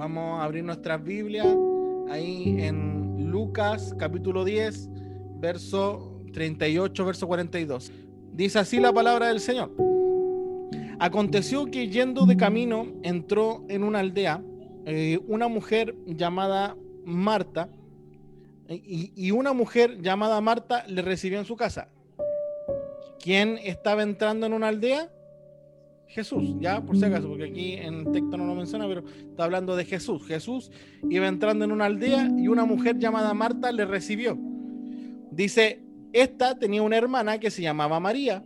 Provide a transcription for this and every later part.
Vamos a abrir nuestras Biblias ahí en Lucas capítulo 10, verso 38, verso 42. Dice así la palabra del Señor. Aconteció que yendo de camino entró en una aldea eh, una mujer llamada Marta y una mujer llamada Marta le recibió en su casa. ¿Quién estaba entrando en una aldea? Jesús, ya por si acaso, porque aquí en el texto no lo menciona, pero está hablando de Jesús. Jesús iba entrando en una aldea y una mujer llamada Marta le recibió. Dice, esta tenía una hermana que se llamaba María,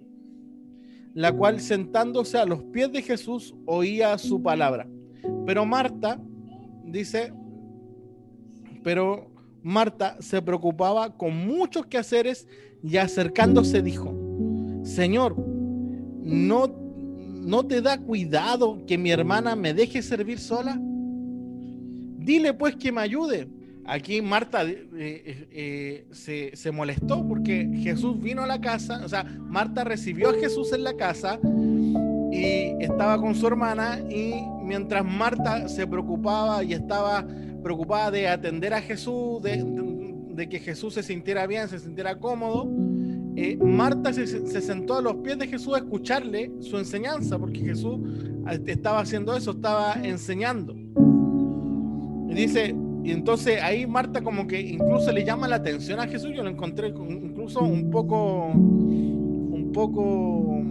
la cual sentándose a los pies de Jesús oía su palabra. Pero Marta, dice, pero Marta se preocupaba con muchos quehaceres y acercándose dijo, Señor, no ¿no te da cuidado que mi hermana me deje servir sola? Dile pues que me ayude. Aquí Marta eh, eh, eh, se, molestó porque Jesús vino a la casa, o sea, Marta recibió a Jesús en la casa y estaba con su hermana y mientras Marta se preocupaba y estaba preocupada de atender a Jesús, de que Jesús se sintiera bien, se sintiera cómodo, eh, Marta se, sentó a los pies de Jesús a escucharle su enseñanza, porque Jesús estaba haciendo eso, estaba enseñando. Y dice, y entonces ahí Marta como que incluso le llama la atención a Jesús, yo lo encontré incluso un poco, un poco,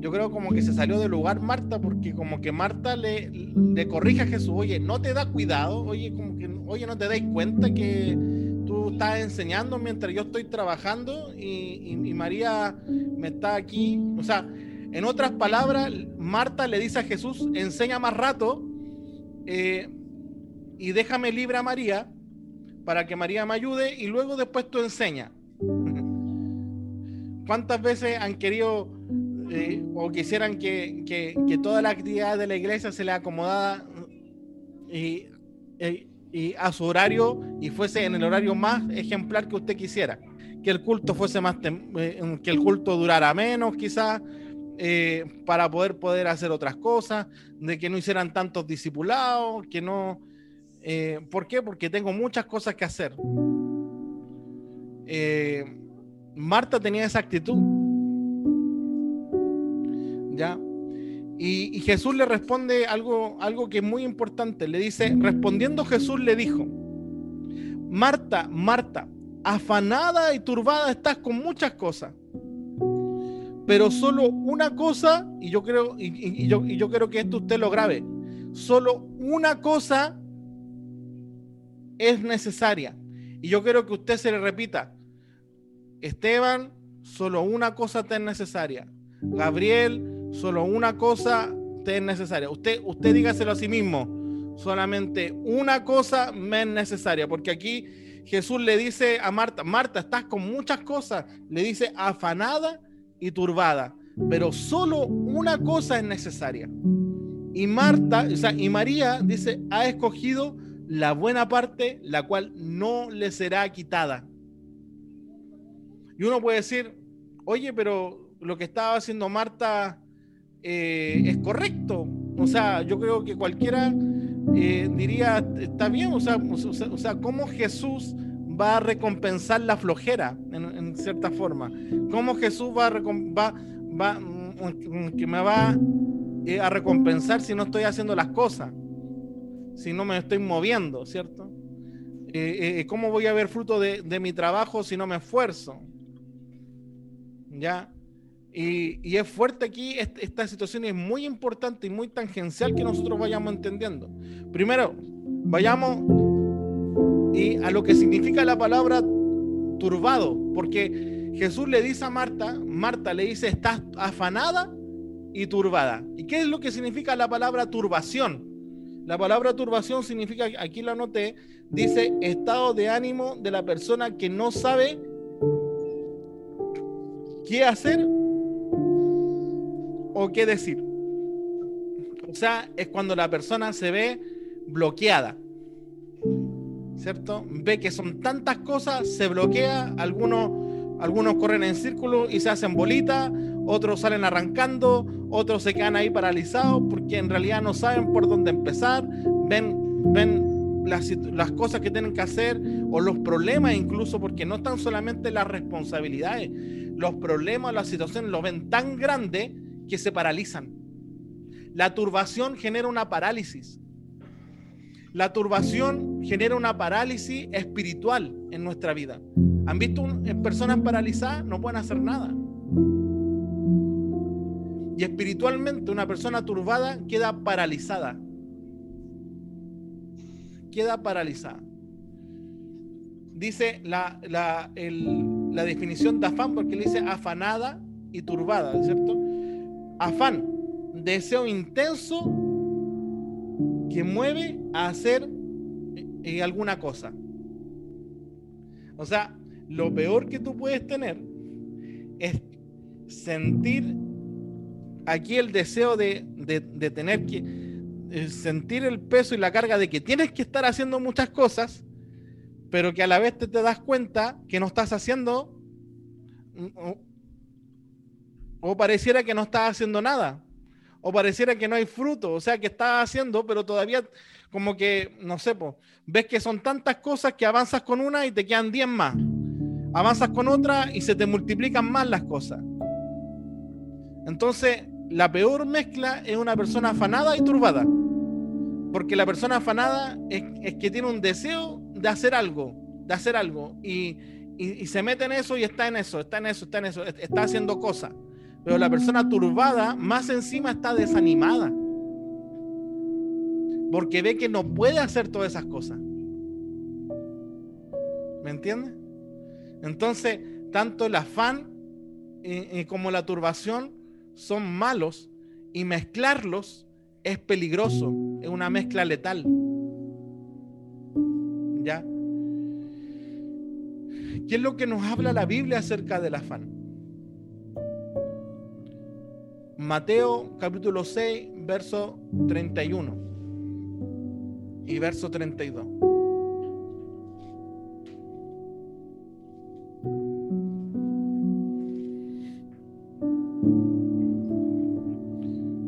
yo creo como que se salió del lugar Marta, porque como que Marta le, le corrige a Jesús, oye, no te da cuidado, oye, como que, oye, no te dais cuenta que tú estás enseñando mientras yo estoy trabajando y, María me está aquí. O sea, en otras palabras, Marta le dice a Jesús, enseña más rato eh, y déjame libre a María para que María me ayude y luego después tú enseña. ¿Cuántas veces han querido eh, o quisieran que, que, toda la actividad de la iglesia se le acomodara y, eh, y a su horario y fuese en el horario más ejemplar que usted quisiera. Que el culto fuese más, eh, que el culto durara menos quizás, eh, para poder poder hacer otras cosas, de que no hicieran tantos discipulados, que no... Eh, ¿Por qué? Porque tengo muchas cosas que hacer. Marta tenía esa actitud. ¿Ya? Y, Jesús le responde algo, algo que es muy importante. Le dice, respondiendo Jesús le dijo, Marta, Marta, afanada y turbada estás con muchas cosas. Pero solo una cosa, y yo creo, y, yo, y yo creo que esto usted lo grabe, solo una cosa es necesaria. Y yo quiero que usted se le repita, Esteban, solo una cosa te es necesaria. Gabriel, Solo una cosa te es necesaria. Usted, usted dígaselo a sí mismo. Solamente una cosa me es necesaria. Porque aquí Jesús le dice a Marta, Marta, estás con muchas cosas. Le dice afanada y turbada. Pero solo una cosa es necesaria. Y Marta, o sea, y María dice, ha escogido la buena parte, la cual no le será quitada. Y uno puede decir, oye, pero lo que estaba haciendo Marta eh, es correcto. O sea, yo creo que cualquiera eh, diría, está bien, o sea, o sea, ¿cómo Jesús va a recompensar la flojera en, cierta forma? ¿Cómo Jesús va a, va, va, mm, que me va eh, a recompensar si no estoy haciendo las cosas? Si no me estoy moviendo, ¿cierto? ¿Cómo voy a ver fruto de, de mi trabajo si no me esfuerzo? ¿Ya? Y, es fuerte aquí, esta situación es muy importante y muy tangencial que nosotros vayamos entendiendo. Primero, vayamos y a lo que significa la palabra turbado, porque Jesús le dice a Marta, Marta le dice, estás afanada y turbada. ¿Y qué es lo que significa la palabra turbación? La palabra turbación significa, aquí lo anoté, dice estado de ánimo de la persona que no sabe qué hacer o qué decir. O sea, es cuando la persona se ve bloqueada. ¿Cierto? Ve que son tantas cosas, se bloquea, algunos, algunos corren en círculo y se hacen bolitas, otros salen arrancando, otros se quedan ahí paralizados porque en realidad no saben por dónde empezar, ven, ven las, cosas que tienen que hacer o los problemas incluso, porque no están solamente las responsabilidades, los problemas, las situaciones, lo ven tan grande que se paralizan. La turbación genera una parálisis. La turbación genera una parálisis espiritual en nuestra vida. ¿Han visto personas paralizadas? No pueden hacer nada. Y espiritualmente una persona turbada queda paralizada. Queda paralizada. Dice la, la, la definición de afán porque le dice afanada y turbada, ¿cierto? Afán, deseo intenso que mueve a hacer eh, alguna cosa. O sea, lo peor que tú puedes tener es sentir aquí el deseo de, tener que eh, sentir el peso y la carga de que tienes que estar haciendo muchas cosas, pero que a la vez te, te das cuenta que no estás haciendo o, pareciera que no estás haciendo nada o pareciera que no hay fruto, o sea que estás haciendo, pero todavía como que, no sé, ves que son tantas cosas que avanzas con una y te quedan 10 más. Avanzas con otra y se te multiplican más las cosas. Entonces, la peor mezcla es una persona afanada y turbada. Porque la persona afanada es, que tiene un deseo de hacer algo, de hacer algo, y, y se mete en eso y está en eso, está en eso, está en eso, está haciendo cosas. Pero la persona turbada más encima está desanimada. Porque ve que no puede hacer todas esas cosas. ¿Me entiendes? Entonces, tanto el afán como la turbación son malos y mezclarlos es peligroso, es una mezcla letal. ¿Ya? ¿Qué es lo que nos habla la Biblia acerca del afán? Mateo capítulo 6, verso 31 y verso 32.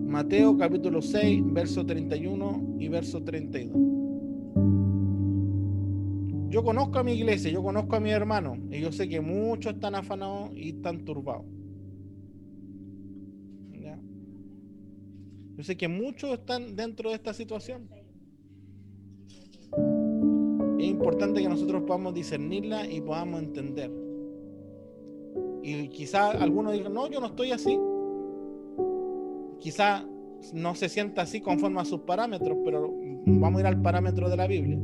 Mateo capítulo 6, verso 31 y verso 32. Yo conozco a mi iglesia, yo conozco a mi hermano y yo sé que muchos están afanados y están turbados. Yo sé que muchos están dentro de esta situación. Es importante que nosotros podamos discernirla y podamos entender. Y quizá algunos digan, no, yo no estoy así. Quizá no se sienta así conforme a sus parámetros, pero vamos a ir al parámetro de la Biblia.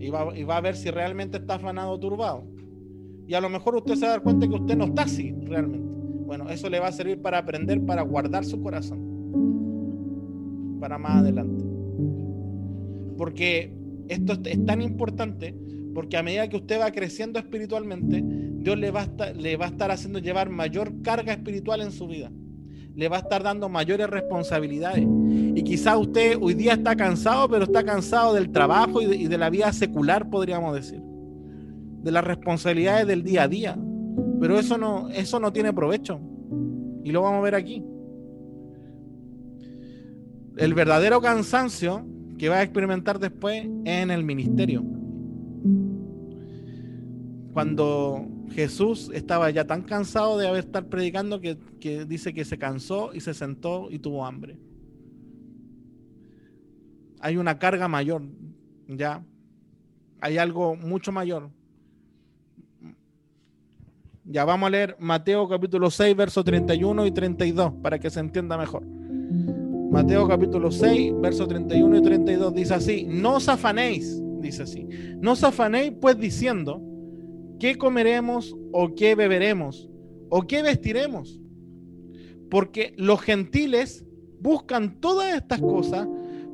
Y va, y va a ver si realmente está afanado o turbado. Y a lo mejor usted se va a dar cuenta que usted no está así realmente. Bueno, eso le va a servir para aprender, para guardar su corazón para más adelante. Porque esto es tan importante, porque a medida que usted va creciendo espiritualmente, Dios le va a estar, haciendo llevar mayor carga espiritual en su vida. Le va a estar dando mayores responsabilidades. Y quizá usted hoy día está cansado, pero está cansado del trabajo y de, y de la vida secular, podríamos decir. De las responsabilidades del día a día. Pero eso no, eso no tiene provecho. Y lo vamos a ver aquí el verdadero cansancio que va a experimentar después en el ministerio. Cuando Jesús estaba ya tan cansado de haber estar predicando que, que dice que se cansó y se sentó y tuvo hambre. Hay una carga mayor, ya. Hay algo mucho mayor. Ya vamos a leer Mateo capítulo 6, versos 31 y 32 para que se entienda mejor. Mateo capítulo 6, versos 31 y 32 dice así, no os afanéis, dice así, no os afanéis pues diciendo, ¿qué comeremos o qué beberemos o qué vestiremos? Porque los gentiles buscan todas estas cosas,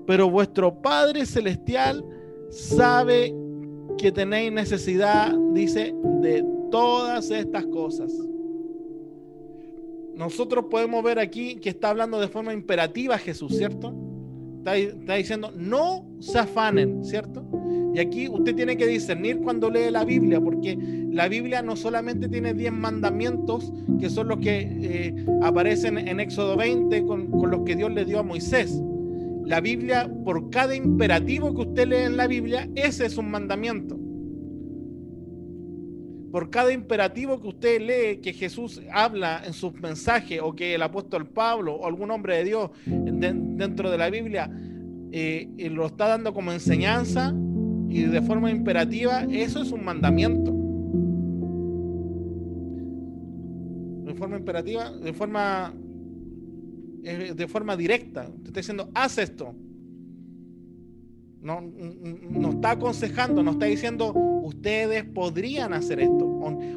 pero vuestro Padre Celestial sabe que tenéis necesidad, dice, de todas estas cosas nosotros podemos ver aquí que está hablando de forma imperativa Jesús, ¿cierto? Está, diciendo, no se afanen, ¿cierto? Y aquí usted tiene que discernir cuando lee la Biblia, porque la Biblia no solamente tiene 10 mandamientos, que son los que eh, aparecen en Éxodo 20 con, con los que Dios le dio a Moisés. la Biblia, por cada imperativo que usted lee en la Biblia, ese es un mandamiento. Por cada imperativo que usted lee que Jesús habla en sus mensajes o que el apóstol Pablo o algún hombre de Dios dentro de la Biblia eh, lo está dando como enseñanza y de forma imperativa, eso es un mandamiento. De forma imperativa, de forma eh, de forma directa. Te está diciendo, haz esto. No, no está aconsejando, no está diciendo, ustedes podrían hacer esto.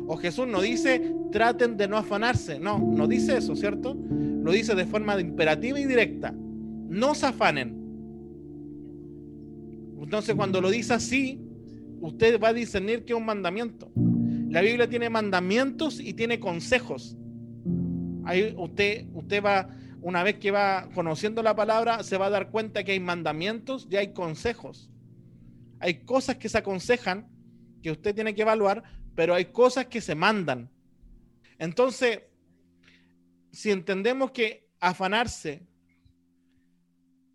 O, Jesús no dice, traten de no afanarse. No, no dice eso, ¿cierto? Lo dice de forma imperativa y directa. No se afanen. Entonces, cuando lo dice así, usted va a discernir que es un mandamiento. La Biblia tiene mandamientos y tiene consejos. Ahí usted, usted va una vez que va conociendo la palabra, se va a dar cuenta que hay mandamientos y hay consejos. Hay cosas que se aconsejan, que usted tiene que evaluar, pero hay cosas que se mandan. Entonces, si entendemos que afanarse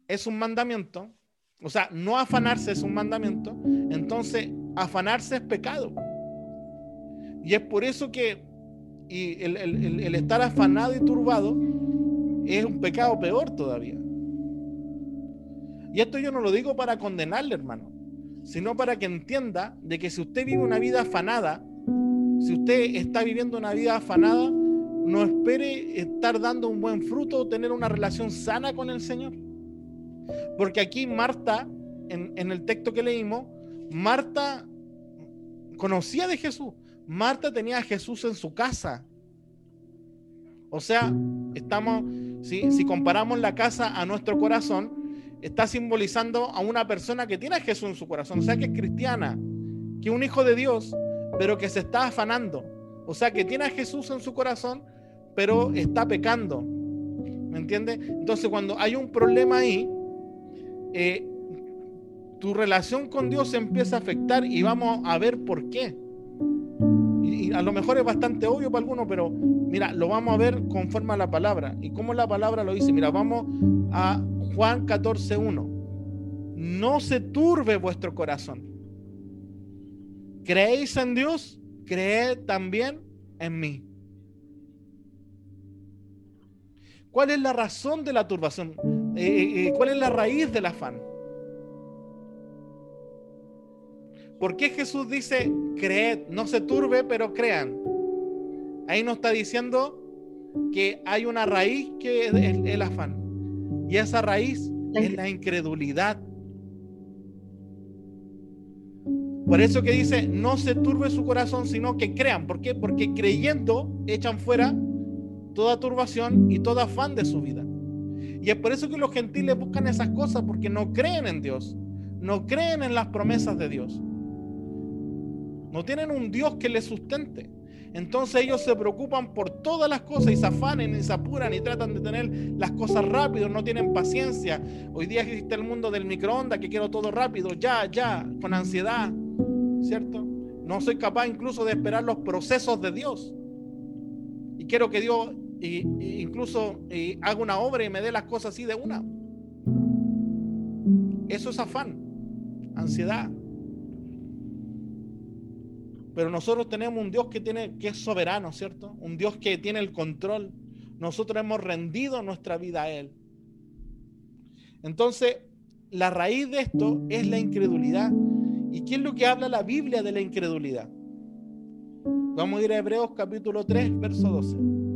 es un mandamiento, o sea, no afanarse es un mandamiento, entonces afanarse es pecado. Y es por eso que el, el estar afanado y turbado es un pecado peor todavía. Y esto yo no lo digo para condenarle, hermano, sino para que entienda de que si usted vive una vida afanada, si usted está viviendo una vida afanada, no espere estar dando un buen fruto o tener una relación sana con el Señor. Porque aquí Marta, en, en el texto que leímos, Marta conocía de Jesús. Marta tenía a Jesús en su casa. O sea, estamos, si comparamos la casa a nuestro corazón, está simbolizando a una persona que tiene a Jesús en su corazón, o sea, que es cristiana, que es un hijo de Dios, pero que se está afanando. O sea, que tiene a Jesús en su corazón, pero está pecando. ¿Me entiendes? Entonces, cuando hay un problema ahí, eh, tu relación con Dios se empieza a afectar y vamos a ver por qué a lo mejor es bastante obvio para algunos, pero mira, lo vamos a ver conforme a la palabra. ¿Y cómo la palabra lo dice? Mira, vamos a Juan 14.1. No se turbe vuestro corazón. ¿Creéis en Dios? Creed también en mí. ¿Cuál es la razón de la turbación? Eh, eh, eh, ¿Cuál es la raíz del afán? ¿Por qué Jesús dice, creed, no se turbe, pero crean? Ahí nos está diciendo que hay una raíz que es el, afán. Y esa raíz es la incredulidad. Por eso que dice, no se turbe su corazón, sino que crean. ¿Por qué? Porque creyendo echan fuera toda turbación y todo afán de su vida. Y es por eso que los gentiles buscan esas cosas, porque no creen en Dios, no creen en las promesas de Dios. No tienen un Dios que les sustente. Entonces ellos se preocupan por todas las cosas y se afanen y se apuran y tratan de tener las cosas rápido, no tienen paciencia. Hoy día existe el mundo del microondas que quiero todo rápido, ya, ya, con ansiedad, ¿cierto? No soy capaz incluso de esperar los procesos de Dios. Y quiero que Dios incluso haga una obra y me dé las cosas así de una. Eso es afán, ansiedad. Pero nosotros tenemos un Dios que, tiene, que es soberano, ¿cierto? Un Dios que tiene el control. Nosotros hemos rendido nuestra vida a Él. Entonces, la raíz de esto es la incredulidad. ¿Y qué es lo que habla la Biblia de la incredulidad? Vamos a ir a Hebreos capítulo 3, verso 12.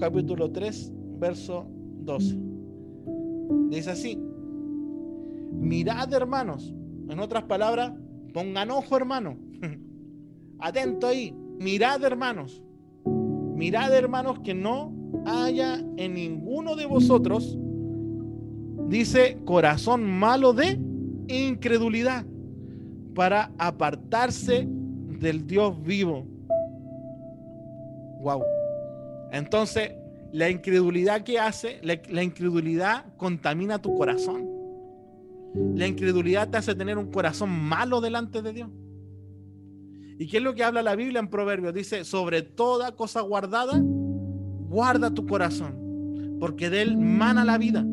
Capítulo 3, verso 12. Dice así, mirad hermanos, en otras palabras, pongan ojo hermano, atento ahí, mirad hermanos, mirad hermanos que no haya en ninguno de vosotros, dice, corazón malo de incredulidad, para apartarse del Dios vivo. Wow. Entonces, la incredulidad que hace, la, incredulidad contamina tu corazón. La incredulidad te hace tener un corazón malo delante de Dios. ¿Y qué es lo que habla la Biblia en Proverbios? Dice, sobre toda cosa guardada, guarda tu corazón, porque de él mana la vida.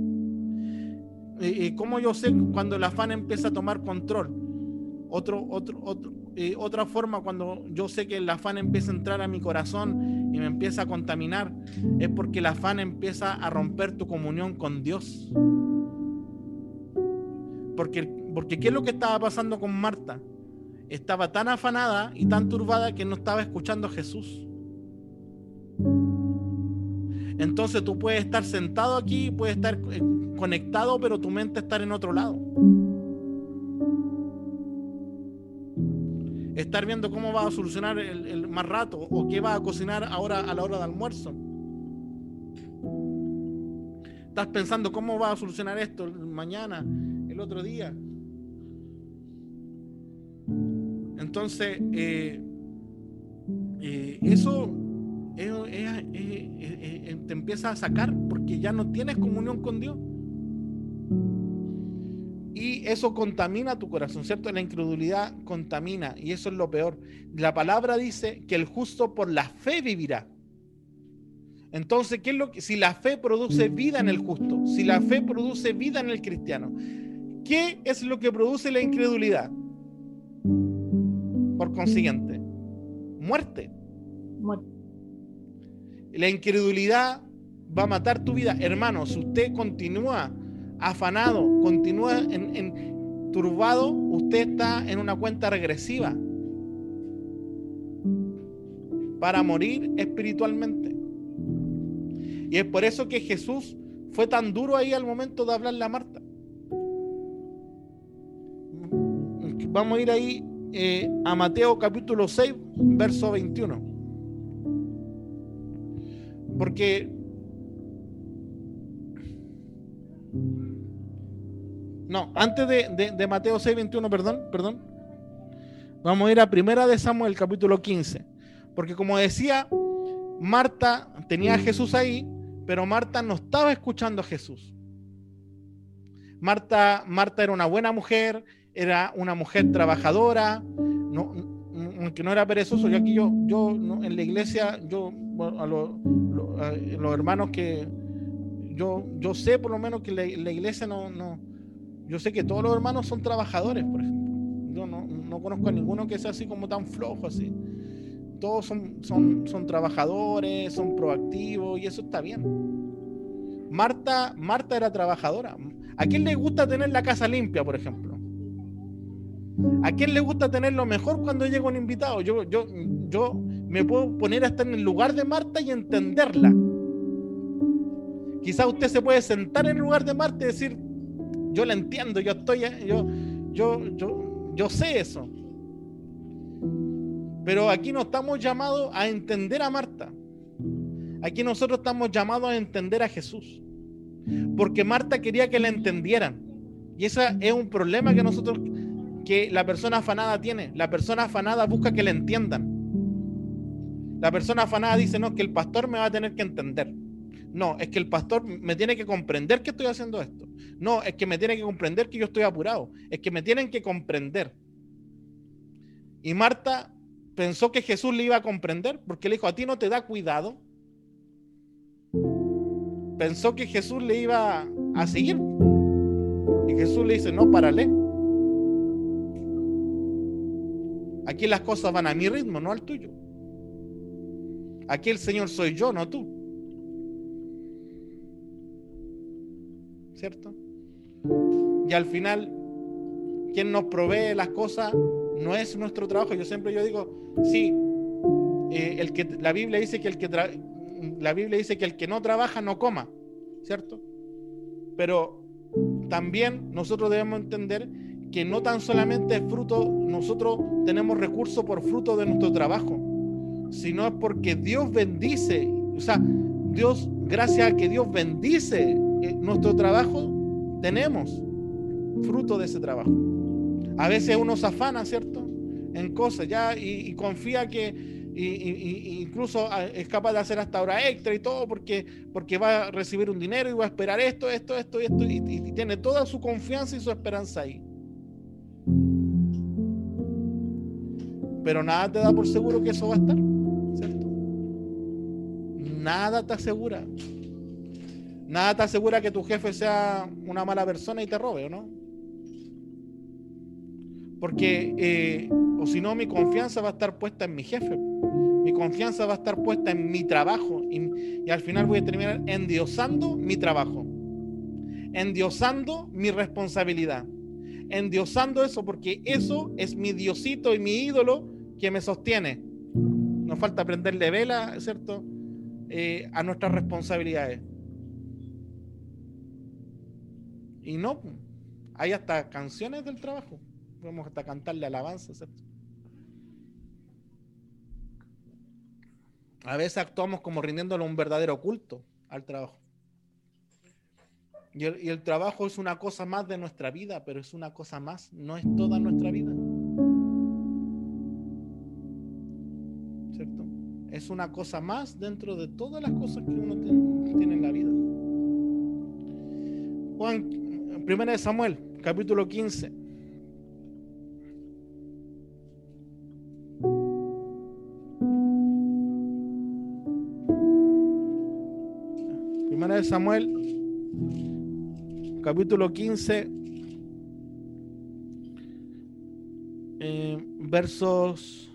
¿Y cómo yo sé cuando el afán empieza a tomar control? Otro, otra forma cuando yo sé que el afán empieza a entrar a mi corazón y me empieza a contaminar es porque el afán empieza a romper tu comunión con Dios. Porque, porque ¿qué es lo que estaba pasando con Marta? Estaba tan afanada y tan turbada que no estaba escuchando a Jesús. Entonces tú puedes estar sentado aquí, puedes estar eh, conectado, pero tu mente estar en otro lado. Estar viendo cómo va a solucionar el, más rato o qué va a cocinar ahora a la hora de almuerzo. Estás pensando cómo va a solucionar esto mañana, el otro día. Entonces, eh, eh, eso te empieza a sacar porque ya no tienes comunión con Dios y eso contamina tu corazón, ¿cierto? La incredulidad contamina y eso es lo peor. La palabra dice que el justo por la fe vivirá. Entonces, ¿qué es lo que si la fe produce vida en el justo, si la fe produce vida en el cristiano, ¿qué es lo que produce la incredulidad? Por consiguiente, muerte. muerte. La incredulidad va a matar tu vida. Hermano, si usted continúa afanado, continúa turbado, usted está en una cuenta regresiva para morir espiritualmente. Y es por eso que Jesús fue tan duro ahí al momento de hablarle a Marta. Vamos a ir ahí eh, a Mateo capítulo 6, verso 21. Porque No, antes de, Mateo 6, 21, perdón, perdón. Vamos a ir a primera de Samuel, capítulo 15. Porque como decía, Marta tenía a Jesús ahí, pero Marta no estaba escuchando a Jesús. Marta, Marta era una buena mujer, era una mujer trabajadora, no, aunque no era perezoso. Yo aquí yo, yo en la iglesia, yo a, los hermanos que yo, yo sé por lo menos que la, iglesia no, yo sé que todos los hermanos son trabajadores, por ejemplo. Yo no, conozco a ninguno que sea así como tan flojo así. Todos son, son, son trabajadores, son proactivos y eso está bien. Marta, Marta era trabajadora. ¿A quién le gusta tener la casa limpia, por ejemplo? ¿A quién le gusta tener lo mejor cuando llega un invitado? Yo, yo, yo me puedo poner hasta en el lugar de Marta y entenderla. Quizás usted se puede sentar en el lugar de Marta y decir, yo la entiendo, yo estoy, yo, yo, yo, yo sé eso. Pero aquí no estamos llamados a entender a Marta. Aquí nosotros estamos llamados a entender a Jesús. Porque Marta quería que la entendieran. Y ese es un problema que nosotros, que la persona afanada tiene. La persona afanada busca que la entiendan. La persona afanada dice, no, que el pastor me va a tener que entender. No, es que el pastor me tiene que comprender que estoy haciendo esto. No, es que me tiene que comprender que yo estoy apurado. Es que me tienen que comprender. Y Marta pensó que Jesús le iba a comprender porque le dijo, a ti no te da cuidado. Pensó que Jesús le iba a seguir. Y Jesús le dice, no, párale. Aquí las cosas van a mi ritmo, no al tuyo. Aquí el Señor soy yo, no tú. ¿cierto? Y al final, quien nos provee las cosas no es nuestro trabajo. Yo siempre yo digo, sí, eh, el que, la Biblia dice que el que la Biblia dice que el que no trabaja no coma, ¿cierto? Pero también nosotros debemos entender que no tan solamente es fruto, nosotros tenemos recursos por fruto de nuestro trabajo, sino es porque Dios bendice, o sea, Dios, gracias a que Dios bendice eh, nuestro trabajo tenemos fruto de ese trabajo. A veces uno se afana, ¿cierto? En cosas ya y, confía que, incluso ah, es capaz de hacer hasta hora extra y todo porque, porque va a recibir un dinero y va a esperar esto, esto, esto y esto y, tiene toda su confianza y su esperanza ahí. Pero nada te da por seguro que eso va a estar, ¿cierto? Nada te asegura. Nada te asegura que tu jefe sea una mala persona y te robe, ¿o no? Porque, eh, o si no, mi confianza va a estar puesta en mi jefe. Mi confianza va a estar puesta en mi trabajo. Y, al final voy a terminar endiosando mi trabajo. Endiosando mi responsabilidad. Endiosando eso porque eso es mi diosito y mi ídolo que me sostiene. Nos falta prenderle vela, ¿cierto? Eh, a nuestras responsabilidades. Y no, hay hasta canciones del trabajo. Podemos hasta cantarle alabanza, ¿cierto? A veces actuamos como rindiéndole un verdadero culto al trabajo. Y el, trabajo es una cosa más de nuestra vida, pero es una cosa más, no es toda nuestra vida. ¿Cierto? Es una cosa más dentro de todas las cosas que uno tiene en la vida. Juan, primera de Samuel, capítulo 15. Samuel, capítulo 15, eh, versos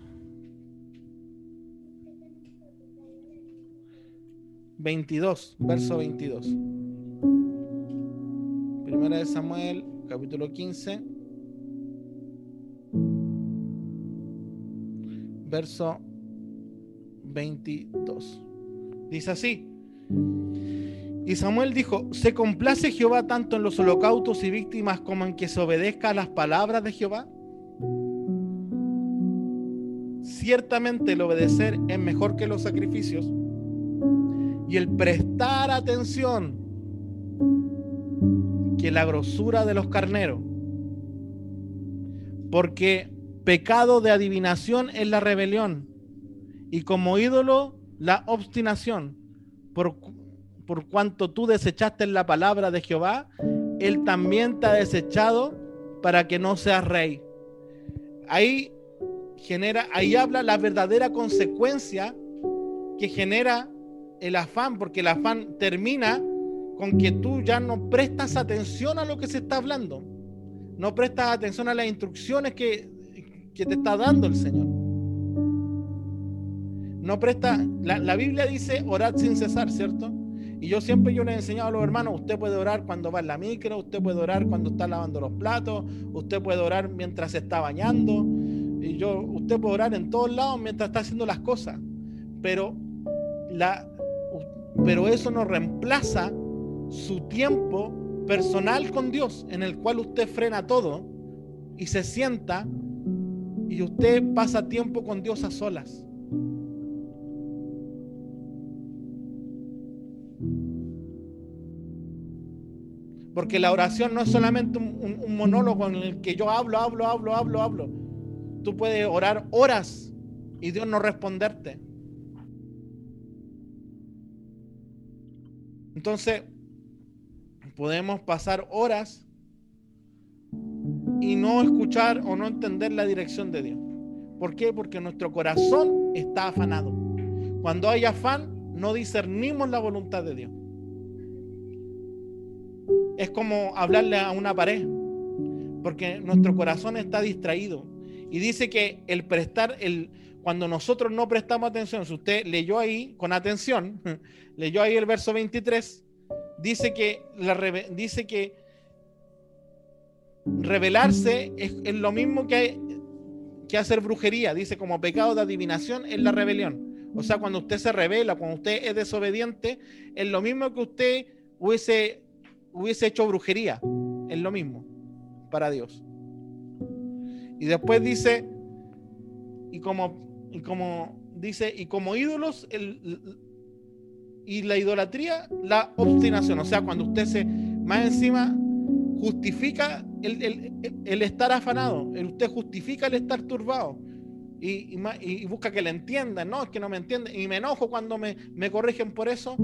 22, verso 22. Primera de Samuel, capítulo 15, verso 22. Dice así. Y Samuel dijo, ¿se complace Jehová tanto en los holocaustos y víctimas como en que se obedezca a las palabras de Jehová? Ciertamente el obedecer es mejor que los sacrificios y el prestar atención que la grosura de los carneros. Porque pecado de adivinación es la rebelión y como ídolo la obstinación. Por, por cuanto tú desechaste la palabra de Jehová, Él también te ha desechado para que no seas rey. Ahí genera, ahí habla la verdadera consecuencia que genera el afán, porque el afán termina con que tú ya no prestas atención a lo que se está hablando, no prestas atención a las instrucciones que, que te está dando el Señor. No presta, la, la Biblia dice orad sin cesar, ¿cierto? Y yo siempre yo les he enseñado a los hermanos, usted puede orar cuando va en la micro, usted puede orar cuando está lavando los platos, usted puede orar mientras se está bañando, y yo, usted puede orar en todos lados mientras está haciendo las cosas. Pero, la, pero eso no reemplaza su tiempo personal con Dios, en el cual usted frena todo y se sienta y usted pasa tiempo con Dios a solas. Porque la oración no es solamente un, monólogo en el que yo hablo, hablo, hablo, hablo, hablo. Tú puedes orar horas y Dios no responderte. Entonces, podemos pasar horas y no escuchar o no entender la dirección de Dios. ¿Por qué? Porque nuestro corazón está afanado. Cuando hay afán, no discernimos la voluntad de Dios es como hablarle a una pared, porque nuestro corazón está distraído. Y dice que el prestar, el, cuando nosotros no prestamos atención, si usted leyó ahí con atención, leyó ahí el verso 23, dice que, la, dice que revelarse es, lo mismo que, que hacer brujería, dice como pecado de adivinación es la rebelión. O sea, cuando usted se revela, cuando usted es desobediente, es lo mismo que usted hubiese hubiese hecho brujería. Es lo mismo para Dios. Y después dice, y como, y como dice, y como ídolos, el, y la idolatría, la obstinación. O sea, cuando usted se, más encima, justifica el, el, estar afanado, usted justifica el estar turbado. y, busca que le entiendan, no, es que no me entienden, y me enojo cuando me, corrigen por eso,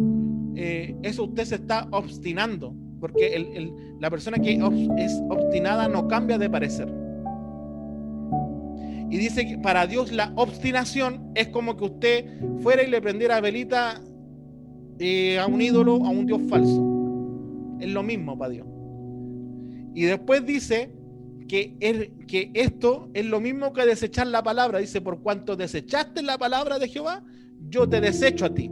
eh, eso usted se está obstinando, porque la persona que es obstinada no cambia de parecer. Y dice que para Dios la obstinación es como que usted fuera y le prendiera velita eh, a un ídolo, a un Dios falso. Es lo mismo para Dios. Y después dice que, que esto es lo mismo que desechar la palabra. Dice, por cuanto desechaste la palabra de Jehová, yo te desecho a ti.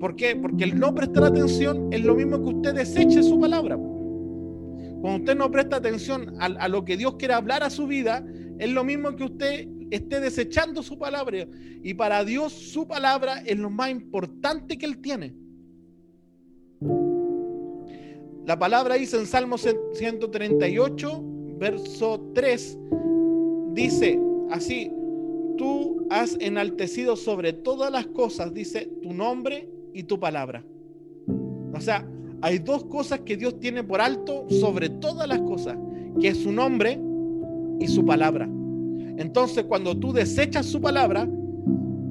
¿Por qué? Porque el no prestar atención es lo mismo que usted deseche su palabra. Cuando usted no presta atención a, a, lo que Dios quiere hablar a su vida, es lo mismo que usted esté desechando su palabra. Y para Dios su palabra es lo más importante que Él tiene. La palabra dice en Salmo 138, verso 3, dice así, tú has enaltecido sobre todas las cosas, dice tu nombre y tu palabra. O sea, hay dos cosas que Dios tiene por alto sobre todas las cosas, que es su nombre y su palabra. Entonces, cuando tú desechas su palabra,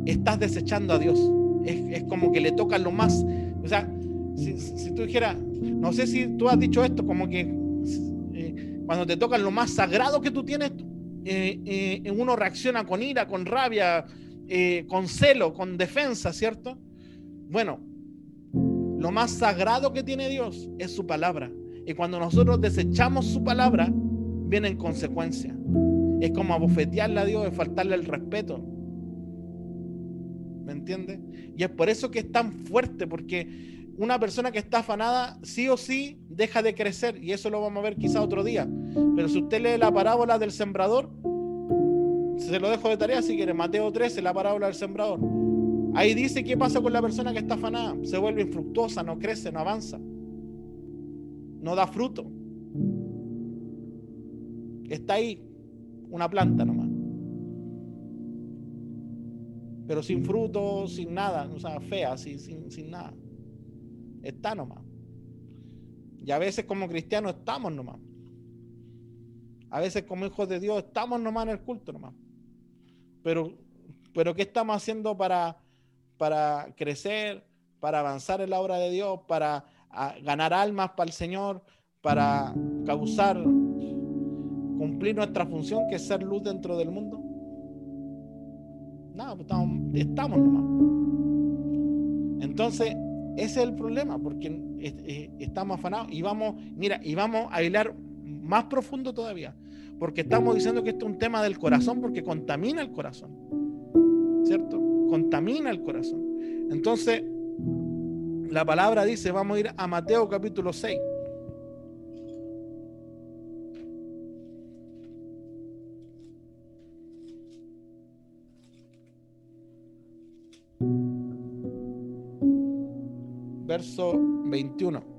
estás desechando a Dios. Es, como que le toca lo más. O sea, si, tú dijeras, no sé si tú has dicho esto, como que eh, cuando te tocan lo más sagrado que tú tienes, eh, eh, uno reacciona con ira, con rabia, con celo, con defensa, ¿cierto? Bueno, lo más sagrado que tiene Dios es su palabra. Y cuando nosotros desechamos su palabra, vienen consecuencias. Es como abofetearle a Dios, es faltarle el respeto. ¿Me entiendes? Y es por eso que es tan fuerte, porque una persona que está afanada, sí o sí, deja de crecer. Y eso lo vamos a ver quizá otro día. Pero si usted lee la parábola del sembrador, se lo dejo de tarea si quiere, Mateo 13, la parábola del sembrador. Ahí dice qué pasa con la persona que está afanada. Se vuelve infructuosa, no crece, no avanza. No da fruto. Está ahí, una planta nomás. Pero sin fruto, sin nada, o sea, fea, sin, sin, nada. Está nomás. Y a veces como cristianos estamos nomás. A veces como hijos de Dios estamos nomás en el culto nomás. Pero, pero ¿qué estamos haciendo para, para crecer, para avanzar en la obra de Dios, para ah, ganar almas para el Señor, para causar cumplir nuestra función que es ser luz dentro del mundo? No, pues estamos, estamos nomás. Entonces, ese es el problema, porque eh, estamos afanados y vamos, mira, y vamos a hilar más profundo todavía, porque estamos diciendo que esto es un tema del corazón, porque contamina el corazón, ¿cierto? Contamina el corazón. Entonces, la palabra dice, vamos a ir a Mateo capítulo 6. verso 21.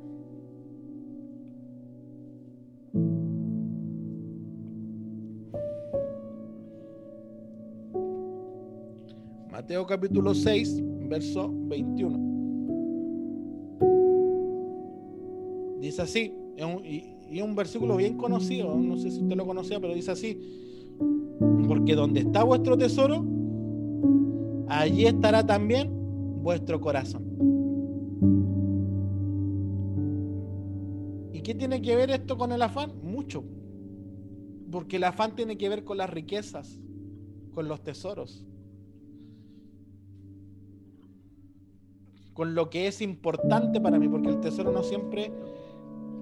Mateo capítulo 6, verso 21. Dice así, y es un versículo bien conocido, no sé si usted lo conocía, pero dice así, porque donde está vuestro tesoro, allí estará también vuestro corazón. ¿Y qué tiene que ver esto con el afán? Mucho. Porque el afán tiene que ver con las riquezas, con los tesoros, con lo que es importante para mí, porque el tesoro no siempre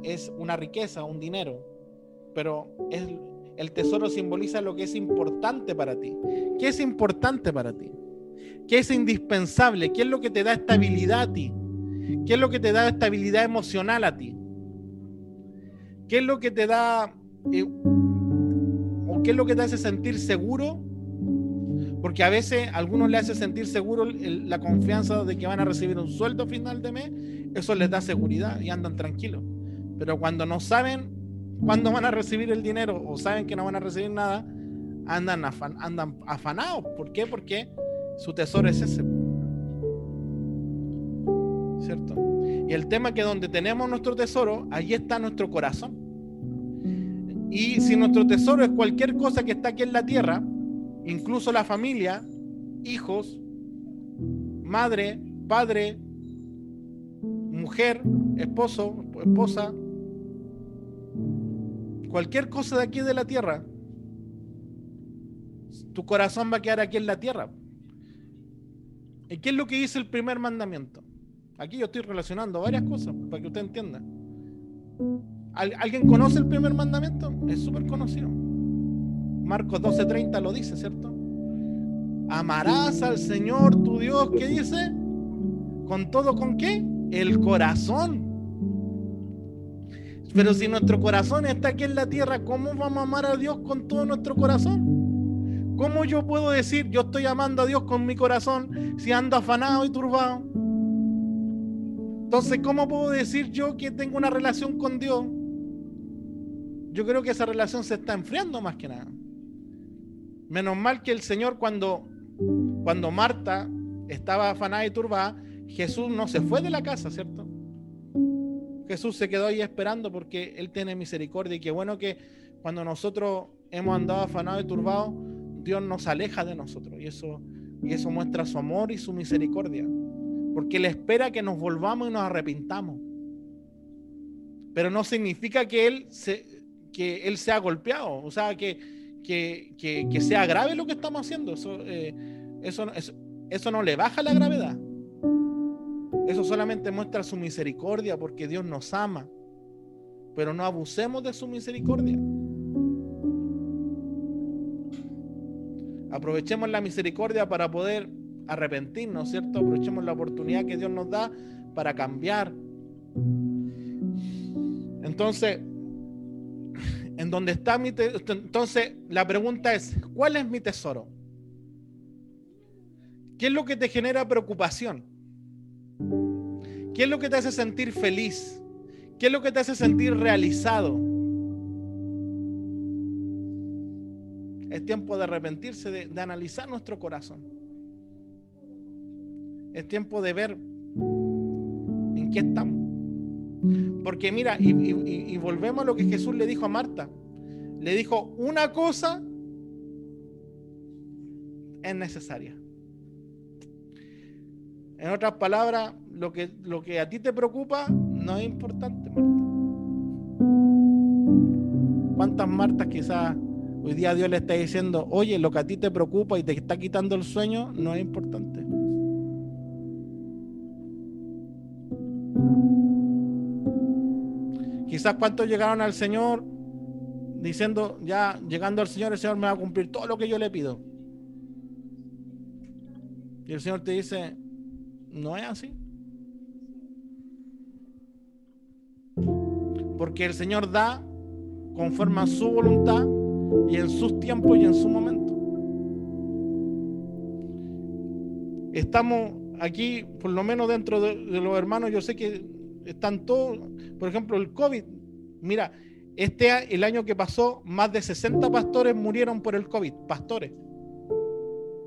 es una riqueza, un dinero, pero el tesoro simboliza lo que es importante para ti. ¿Qué es importante para ti? ¿Qué es indispensable? ¿Qué es lo que te da estabilidad a ti? ¿Qué es lo que te da estabilidad emocional a ti? ¿Qué es lo que te da eh, o qué es lo que te hace sentir seguro? Porque a veces a algunos le hace sentir seguro la confianza de que van a recibir un sueldo final de mes, eso les da seguridad y andan tranquilos. Pero cuando no saben cuándo van a recibir el dinero o saben que no van a recibir nada, andan, andan afanados. ¿Por qué? Porque su tesoro es ese. ¿Cierto? Y el tema es que donde tenemos nuestro tesoro, allí está nuestro corazón. Y si nuestro tesoro es cualquier cosa que está aquí en la tierra, incluso la familia, hijos, madre, padre, mujer, esposo, esposa, cualquier cosa de aquí de la tierra, tu corazón va a quedar aquí en la tierra. ¿Y qué es lo que dice el primer mandamiento? Aquí yo estoy relacionando varias cosas para que usted entienda. ¿Alguien conoce el primer mandamiento? Es súper conocido. Marcos 12:30 lo dice, ¿cierto? Amarás al Señor tu Dios, ¿qué dice? ¿Con todo con qué? El corazón. Pero si nuestro corazón está aquí en la tierra, ¿cómo vamos a amar a Dios con todo nuestro corazón? ¿Cómo yo puedo decir yo estoy amando a Dios con mi corazón si ando afanado y turbado? Entonces, ¿cómo puedo decir yo que tengo una relación con Dios? Yo creo que esa relación se está enfriando más que nada. Menos mal que el Señor cuando, cuando Marta estaba afanada y turbada, Jesús no se fue de la casa, ¿cierto? Jesús se quedó ahí esperando porque Él tiene misericordia y qué bueno que cuando nosotros hemos andado afanados y turbados, Dios nos aleja de nosotros y eso, y eso muestra su amor y su misericordia. Porque Él espera que nos volvamos y nos arrepintamos. Pero no significa que Él, se, que él sea golpeado, o sea, que, que, que, sea grave lo que estamos haciendo. Eso, eh, eso, eso, eso no le baja la gravedad. Eso solamente muestra su misericordia porque Dios nos ama. Pero no abusemos de su misericordia. Aprovechemos la misericordia para poder arrepentirnos, ¿cierto? Aprovechemos la oportunidad que Dios nos da para cambiar. Entonces, en donde está mi tesoro. Entonces, la pregunta es, ¿cuál es mi tesoro? ¿Qué es lo que te genera preocupación? ¿Qué es lo que te hace sentir feliz? ¿Qué es lo que te hace sentir realizado? Es tiempo de arrepentirse, de, analizar nuestro corazón. Es tiempo de ver en qué estamos. Porque mira, y, volvemos a lo que Jesús le dijo a Marta. Le dijo, una cosa es necesaria. En otras palabras, lo que, lo que a ti te preocupa no es importante, Marta. ¿Cuántas Martas quizás hoy día Dios le está diciendo, oye, lo que a ti te preocupa y te está quitando el sueño no es importante? Quizás cuántos llegaron al Señor diciendo, ya llegando al Señor, el Señor me va a cumplir todo lo que yo le pido. Y el Señor te dice, no es así. Porque el Señor da conforme a su voluntad y en sus tiempos y en su momento. Estamos aquí, por lo menos dentro de, los hermanos, yo sé que están todos, por ejemplo, el COVID. Mira, este el año que pasó, más de 60 pastores murieron por el COVID, pastores.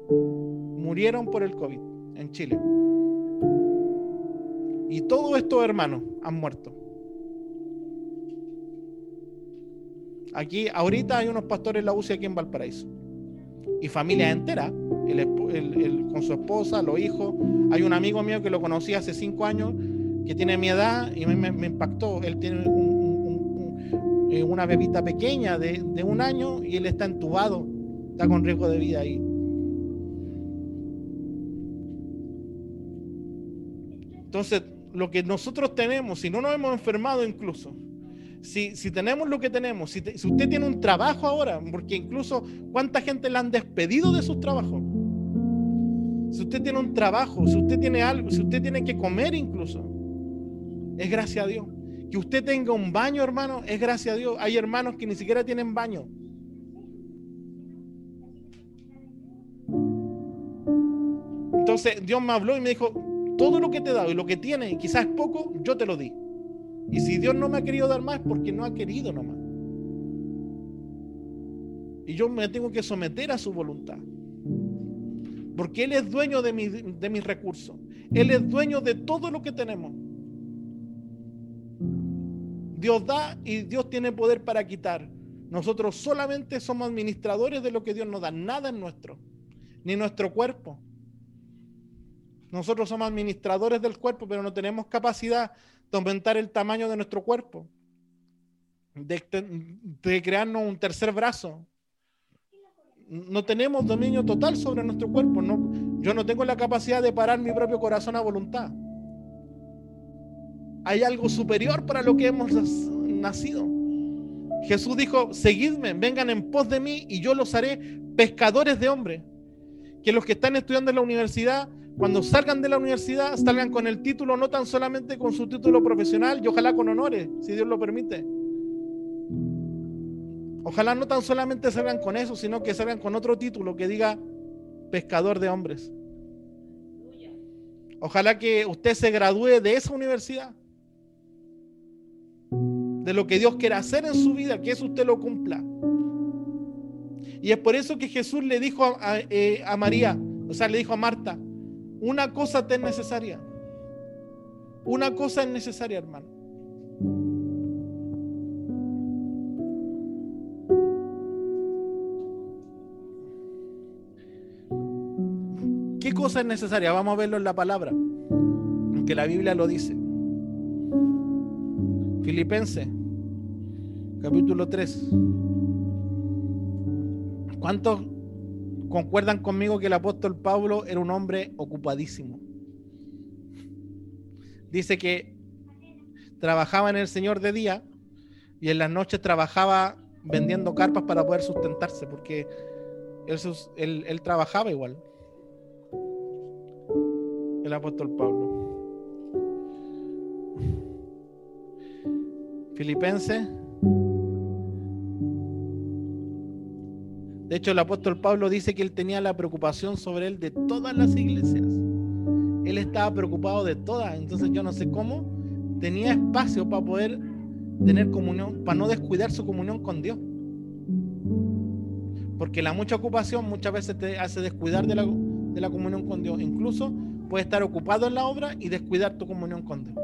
Murieron por el COVID en Chile. Y todos estos hermanos han muerto. Aquí, ahorita hay unos pastores en la UCI aquí en Valparaíso. Y familia entera, con su esposa, los hijos. Hay un amigo mío que lo conocí hace cinco años, que tiene mi edad y me, me, impactó. Él tiene eh, una bebita pequeña de, un año y él está entubado, está con riesgo de vida ahí. Entonces, lo que nosotros tenemos, si no nos hemos enfermado incluso, si, si tenemos lo que tenemos, si, usted tiene un trabajo ahora, porque incluso cuánta gente le han despedido de sus trabajos. Si usted tiene un trabajo, si usted tiene algo, si usted tiene que comer incluso, es gracias a Dios. Que usted tenga un baño, hermano, es gracias a Dios. Hay hermanos que ni siquiera tienen baño. Entonces Dios me habló y me dijo, todo lo que te he dado y lo que tienes, quizás es poco, yo te lo di. Y si Dios no me ha querido dar más, porque no ha querido nomás. Y yo me tengo que someter a su voluntad. Porque Él es dueño de, de mis recursos. Él es dueño de todo lo que tenemos. Dios da y Dios tiene poder para quitar. nosotros solamente somos administradores de lo que Dios nos da, nada es nuestro, ni nuestro cuerpo. Nosotros somos administradores del cuerpo, pero no tenemos capacidad de aumentar el tamaño de nuestro cuerpo, de, crearnos un tercer brazo. No tenemos dominio total sobre nuestro cuerpo. No, yo no tengo la capacidad de parar mi propio corazón a voluntad. Hay algo superior para lo que hemos nacido. Jesús dijo, seguidme, vengan en pos de mí y yo los haré pescadores de hombres. Que los que están estudiando en la universidad, cuando salgan de la universidad, salgan con el título, no tan solamente con su título profesional y ojalá con honores, si Dios lo permite. Ojalá no tan solamente salgan con eso, sino que salgan con otro título que diga pescador de hombres. Ojalá que usted se gradúe de esa universidad de lo que Dios quiere hacer en su vida, que eso usted lo cumpla. Y es por eso que Jesús le dijo a, eh, María, o sea, le dijo a Marta, una cosa te es necesaria. Una cosa es necesaria, hermano. ¿Qué cosa es necesaria? Vamos a verlo en la palabra, aunque la Biblia lo dice. Filipenses, capítulo 3. ¿Cuántos concuerdan conmigo que el apóstol Pablo era un hombre ocupadísimo? Dice que trabajaba en el Señor de día y en las noches trabajaba vendiendo carpas para poder sustentarse, porque él, él trabajaba igual. El apóstol Pablo. Filipenses. De hecho, el apóstol Pablo dice que él tenía la preocupación sobre él de todas las iglesias. Él estaba preocupado de todas. Entonces yo no sé cómo tenía espacio para poder tener comunión, para no descuidar su comunión con Dios. Porque la mucha ocupación muchas veces te hace descuidar de la, de la comunión con Dios. Incluso puedes estar ocupado en la obra y descuidar tu comunión con Dios.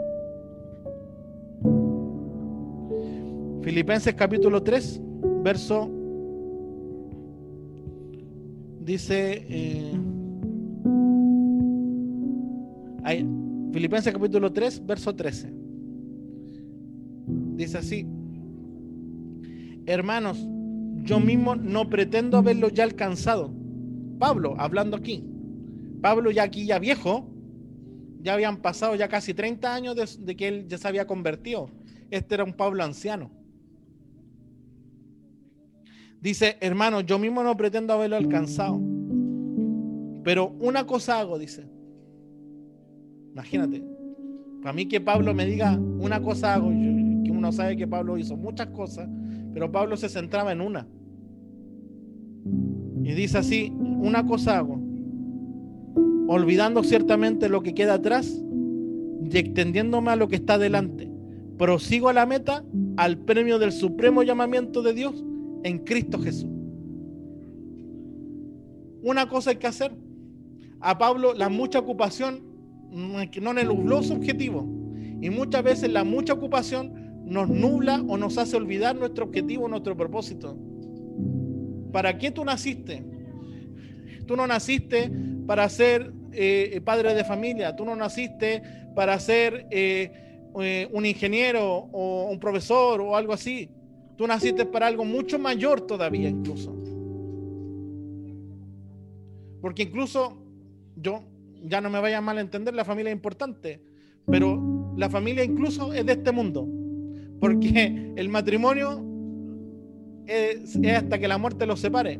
Filipenses capítulo 3, verso, dice, eh, Filipenses capítulo 3, verso 13. Dice así, hermanos, yo mismo no pretendo haberlo ya alcanzado. Pablo, hablando aquí. Pablo ya aquí, ya viejo, ya habían pasado ya casi 30 años de, de que él ya se había convertido. Este era un Pablo anciano. Dice, hermano, yo mismo no pretendo haberlo alcanzado. Pero una cosa hago, dice. Imagínate. Para mí que Pablo me diga una cosa hago, que uno sabe que Pablo hizo muchas cosas, pero Pablo se centraba en una. Y dice así, una cosa hago, olvidando ciertamente lo que queda atrás y extendiéndome a lo que está delante. Prosigo a la meta, al premio del supremo llamamiento de Dios en Cristo Jesús. Una cosa hay que hacer. A Pablo la mucha ocupación no le nubló su objetivo. Y muchas veces la mucha ocupación nos nubla o nos hace olvidar nuestro objetivo, nuestro propósito. ¿Para qué tú naciste? Tú no naciste para ser eh, padre de familia, tú no naciste para ser eh, eh, un ingeniero o un profesor o algo así. Tú naciste para algo mucho mayor todavía incluso. Porque incluso yo, ya no me vaya mal a entender, la familia es importante, pero la familia incluso es de este mundo. Porque el matrimonio es, hasta que la muerte los separe.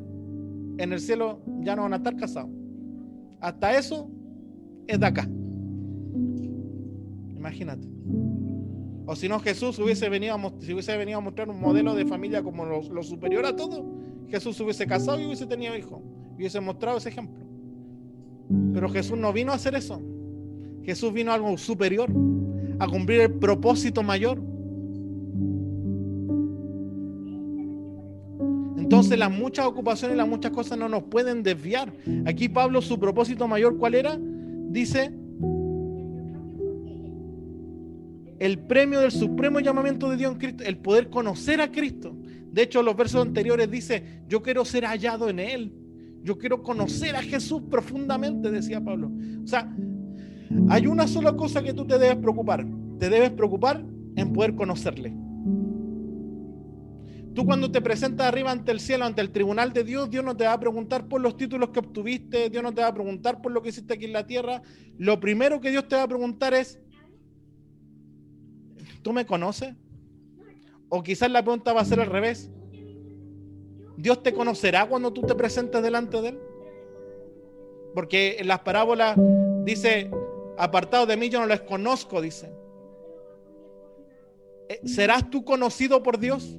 En el cielo ya no van a estar casados. Hasta eso es de acá. Imagínate. O si no, Jesús hubiese venido a, si hubiese venido a mostrar un modelo de familia como lo, superior a todo, Jesús hubiese casado y hubiese tenido hijos. Hubiese mostrado ese ejemplo. Pero Jesús no vino a hacer eso. Jesús vino a algo superior, a cumplir el propósito mayor. Entonces las muchas ocupaciones las muchas cosas no nos pueden desviar. Aquí Pablo, su propósito mayor, ¿cuál era? Dice, el premio del supremo llamamiento de Dios en Cristo, el poder conocer a Cristo. De hecho, los versos anteriores dice, yo quiero ser hallado en Él. Yo quiero conocer a Jesús profundamente, decía Pablo. O sea, hay una sola cosa que tú te debes preocupar. Te debes preocupar en poder conocerle. Tú cuando te presentas arriba ante el cielo, ante el tribunal de Dios, Dios no te va a preguntar por los títulos que obtuviste, Dios no te va a preguntar por lo que hiciste aquí en la tierra. Lo primero que Dios te va a preguntar es, ¿tú me conoces? O quizás la pregunta va a ser al revés. ¿Dios te conocerá cuando tú te presentes delante de Él? Porque en las parábolas dice, apartado de mí yo no les conozco, dice. Eh, ¿Serás tú conocido por Dios?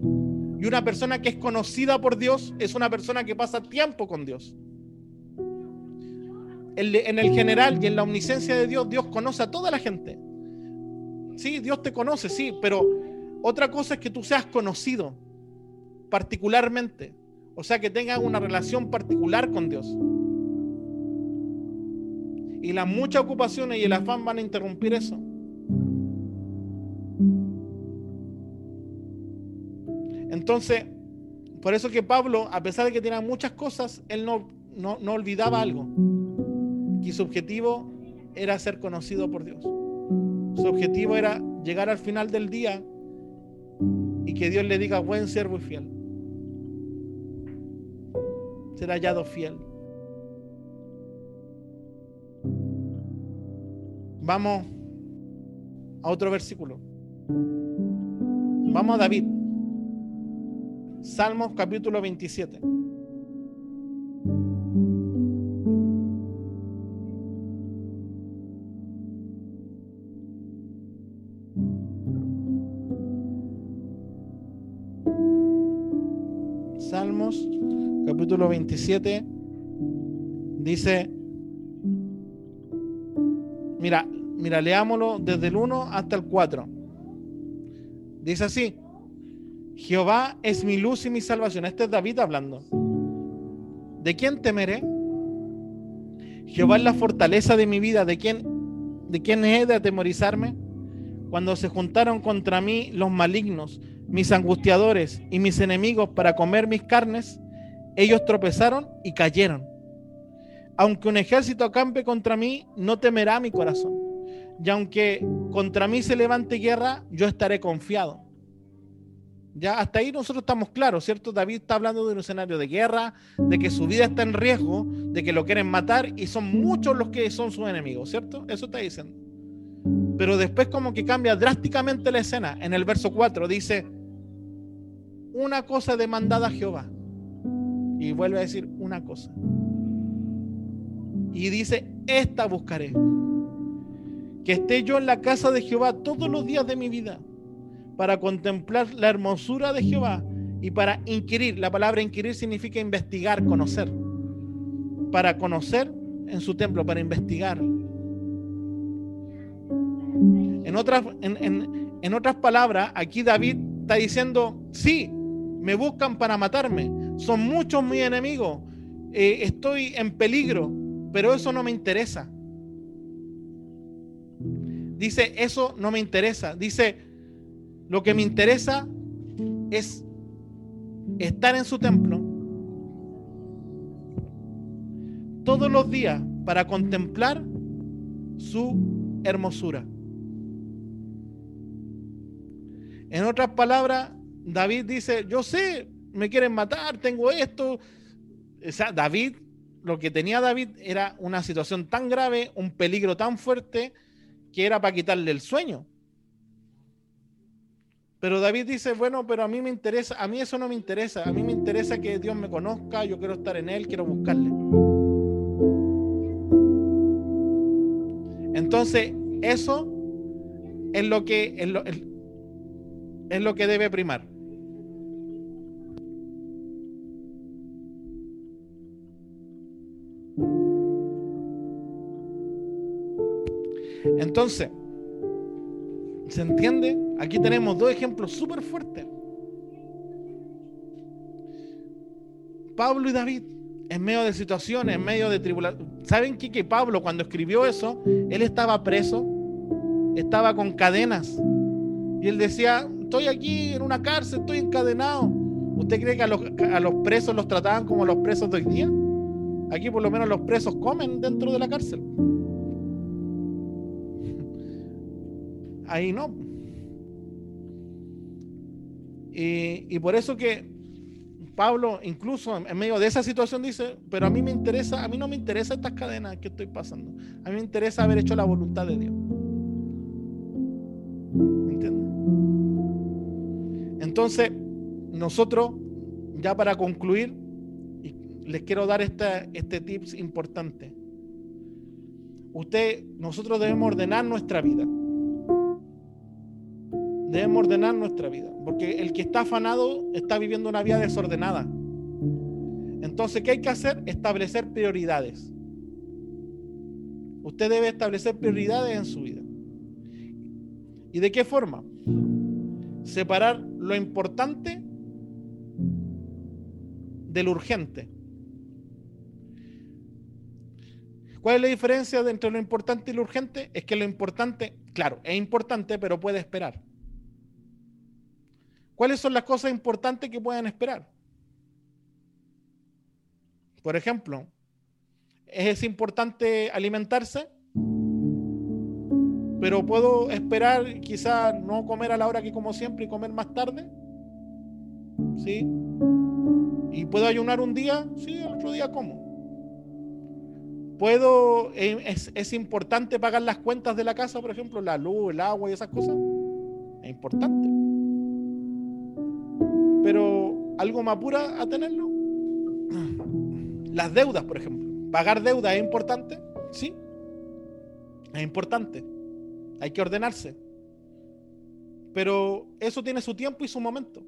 Y una persona que es conocida por Dios es una persona que pasa tiempo con Dios. En el general y en la omnisciencia de Dios, Dios conoce a toda la gente. Sí, Dios te conoce, sí, pero otra cosa es que tú seas conocido particularmente. O sea, que tengas una relación particular con Dios. Y las muchas ocupaciones y el afán van a interrumpir eso. Entonces, por eso que Pablo, a pesar de que tenía muchas cosas, él no, no, olvidaba algo. Y su objetivo era ser conocido por Dios. Su objetivo era llegar al final del día y que Dios le diga buen siervo y fiel. Ser hallado fiel. Vamos a otro versículo. Vamos a David. Salmos capítulo 27. Capítulo 27 dice, mira, mira, leámoslo desde el 1 hasta el 4. Dice así, Jehová es mi luz y mi salvación. Este es David hablando. ¿De quién temeré? Jehová es la fortaleza de mi vida. ¿De quién, de quién he de atemorizarme? Cuando se juntaron contra mí los malignos, mis angustiadores y mis enemigos para comer mis carnes, ellos tropezaron y cayeron. Aunque un ejército acampe contra mí, no temerá mi corazón. Y aunque contra mí se levante guerra, yo estaré confiado. Ya hasta ahí nosotros estamos claros, ¿cierto? David está hablando de un escenario de guerra, de que su vida está en riesgo, de que lo quieren matar y son muchos los que son sus enemigos, ¿cierto? Eso está diciendo. Pero después como que cambia drásticamente la escena. En el verso 4 dice, una cosa demandada a Jehová. Y vuelve a decir una cosa. Y dice, esta buscaré. Que esté yo en la casa de Jehová todos los días de mi vida para contemplar la hermosura de Jehová y para inquirir. La palabra inquirir significa investigar, conocer. Para conocer en su templo, para investigar. En otras, en, otras palabras, aquí David está diciendo, sí, me buscan para matarme, son muchos mis enemigos, eh, estoy en peligro, pero eso no me interesa. Dice, eso no me interesa. Dice, lo que me interesa es estar en su templo todos los días para contemplar su hermosura. En otras palabras, David dice, yo sé, me quieren matar, tengo esto. O sea, David, lo que tenía David era una situación tan grave, un peligro tan fuerte, que era para quitarle el sueño. Pero David dice, bueno, pero a mí me interesa, a mí eso no me interesa, a mí me interesa que Dios me conozca, yo quiero estar en Él, quiero buscarle. Entonces, eso es lo que, es lo, es lo que debe primar. Entonces, ¿Se entiende? Aquí tenemos dos ejemplos súper fuertes. Pablo y David, en medio de situaciones, en medio de tribulaciones. ¿Saben qué? Que Pablo cuando escribió eso, él estaba preso, estaba con cadenas. Y él decía, estoy aquí en una cárcel, estoy encadenado. ¿Usted cree que a los, presos los trataban como los presos de hoy día? Aquí por lo menos los presos comen dentro de la cárcel. Ahí no. Y, por eso que Pablo, incluso en medio de esa situación, dice, pero a mí me interesa, a mí no me interesa estas cadenas que estoy pasando. A mí me interesa haber hecho la voluntad de Dios. ¿Entiendes? Entonces, nosotros, ya para concluir, les quiero dar este, este tips importante. Usted, nosotros debemos ordenar nuestra vida. Debemos ordenar nuestra vida, porque el que está afanado está viviendo una vida desordenada. Entonces, ¿qué hay que hacer? Establecer prioridades. Usted debe establecer prioridades en su vida. ¿Y de qué forma? Separar lo importante de lo urgente. ¿Cuál es la diferencia entre lo importante y lo urgente? Es que lo importante, claro, es importante, pero puede esperar. ¿Cuáles son las cosas importantes que pueden esperar? Por ejemplo, ¿es importante alimentarse? Pero puedo esperar quizá no comer a la hora que como siempre y comer más tarde. ¿Sí? ¿Y puedo ayunar un día? Sí, el otro día como. ¿Puedo, eh, es, es, importante pagar las cuentas de la casa, por ejemplo, la luz, el agua y esas cosas? Es importante pero algo más pura a tenerlo. Las deudas, por ejemplo. ¿Pagar deuda es importante? Sí. Es importante. Hay que ordenarse. Pero eso tiene su tiempo y su momento.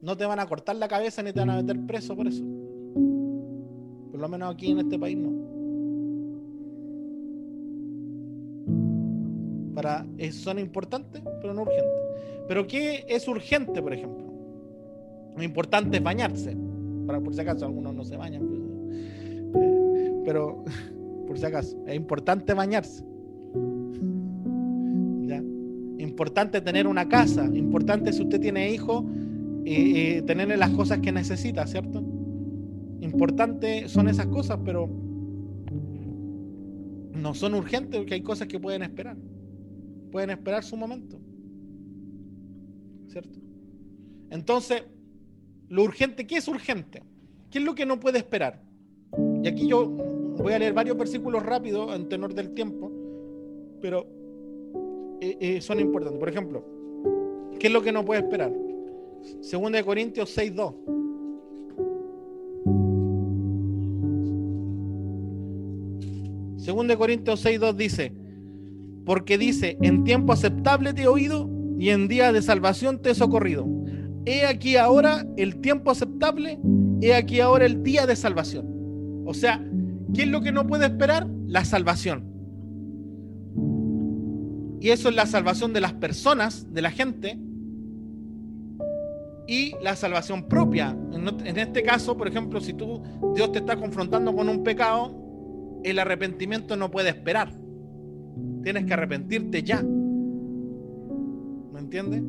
No te van a cortar la cabeza ni te van a meter preso por eso. Por lo menos aquí en este país no. Para, son importantes, pero no urgentes. Pero ¿qué es urgente, por ejemplo? Lo importante es bañarse. Para, por si acaso, algunos no se bañan. Pues, eh, pero, por si acaso, es importante bañarse. Importante tener una casa. Importante si usted tiene hijos, y tenerle las cosas que necesita, ¿cierto? Importante son esas cosas, pero no son urgentes porque hay cosas que pueden esperar. Pueden esperar su momento. ¿Cierto? Entonces, lo urgente, ¿qué es urgente? ¿Qué es lo que no puede esperar? Y aquí yo voy a leer varios versículos rápidos en tenor del tiempo, pero eh, eh, son importantes. Por ejemplo, ¿qué es lo que no puede esperar? Segunda de Corintios 6.2. Segunda de Corintios 6.2 dice, porque dice, en tiempo aceptable te he oído y en día de salvación te he socorrido he aquí ahora el tiempo aceptable, he aquí ahora el día de salvación. O sea, ¿qué es lo que no puede esperar? La salvación. Y eso es la salvación de las personas, de la gente, y la salvación propia. En este caso, por ejemplo, si tú, Dios te está confrontando con un pecado, el arrepentimiento no puede esperar. Tienes que arrepentirte ya. ¿Me entiendes?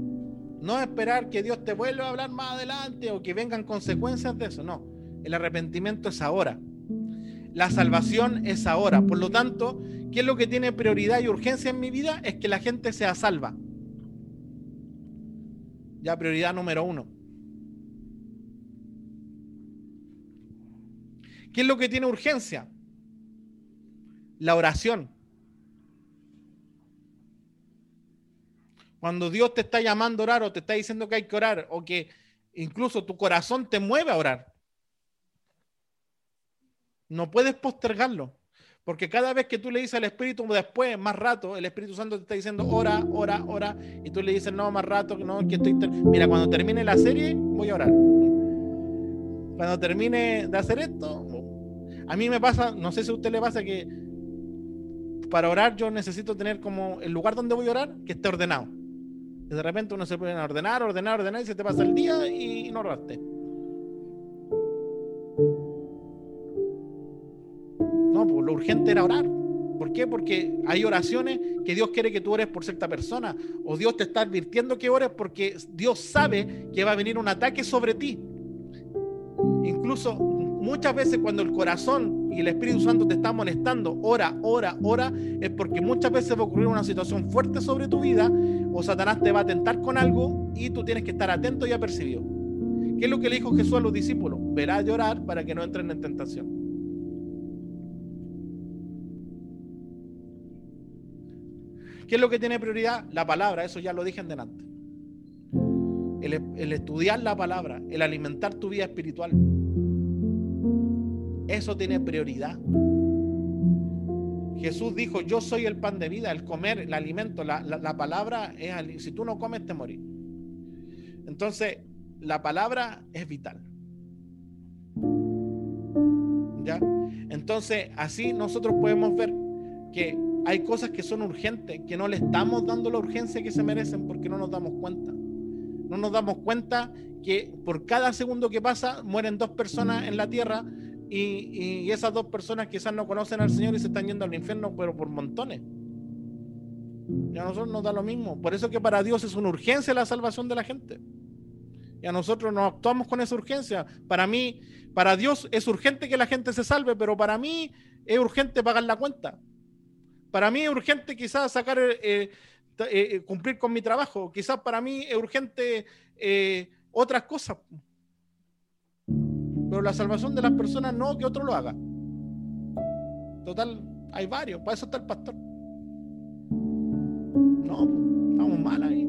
No esperar que Dios te vuelva a hablar más adelante o que vengan consecuencias de eso. No, el arrepentimiento es ahora. La salvación es ahora. Por lo tanto, ¿qué es lo que tiene prioridad y urgencia en mi vida? Es que la gente sea salva. Ya prioridad número uno. ¿Qué es lo que tiene urgencia? La oración. Cuando Dios te está llamando a orar o te está diciendo que hay que orar o que incluso tu corazón te mueve a orar. No puedes postergarlo. Porque cada vez que tú le dices al Espíritu, después, más rato, el Espíritu Santo te está diciendo, ora, ora, ora, y tú le dices, no, más rato, no, que estoy... Mira, cuando termine la serie, voy a orar. Cuando termine de hacer esto, a mí me pasa, no sé si a usted le pasa que para orar yo necesito tener como el lugar donde voy a orar que esté ordenado de repente uno se puede ordenar, ordenar, ordenar y se te pasa el día y no oraste. No, pues lo urgente era orar. ¿Por qué? Porque hay oraciones que Dios quiere que tú ores por cierta persona. O Dios te está advirtiendo que ores porque Dios sabe que va a venir un ataque sobre ti. incluso muchas veces cuando el corazón y el Espíritu Santo te está molestando, ora, ora, ora, es porque muchas veces va a ocurrir una situación fuerte sobre tu vida o Satanás te va a tentar con algo y tú tienes que estar atento y apercibido. ¿Qué es lo que le dijo Jesús a los discípulos? Verá llorar para que no entren en tentación. ¿Qué es lo que tiene prioridad? La palabra, eso ya lo dije en delante. El, estudiar la palabra, el alimentar tu vida espiritual. Eso tiene prioridad. Jesús dijo, yo soy el pan de vida, el comer, el alimento, la, palabra es, si tú no comes te morís. Entonces, la palabra es vital. ¿Ya? Entonces, así nosotros podemos ver que hay cosas que son urgentes, que no le estamos dando la urgencia que se merecen porque no nos damos cuenta. No nos damos cuenta que por cada segundo que pasa mueren dos personas en la tierra y, esas dos personas quizás no conocen al Señor y se están yendo al infierno, pero por montones. Y a nosotros nos da lo mismo. Por eso que para Dios es una urgencia la salvación de la gente. Y a nosotros no actuamos con esa urgencia. Para mí, para Dios es urgente que la gente se salve, pero para mí es urgente pagar la cuenta. Para mí es urgente quizás sacar, eh, eh, eh, cumplir con mi trabajo. Quizás para mí es urgente otras cosas. Pero la salvación de las personas no que otro lo haga. Total, hay varios, para eso está el pastor. No, estamos mal ahí.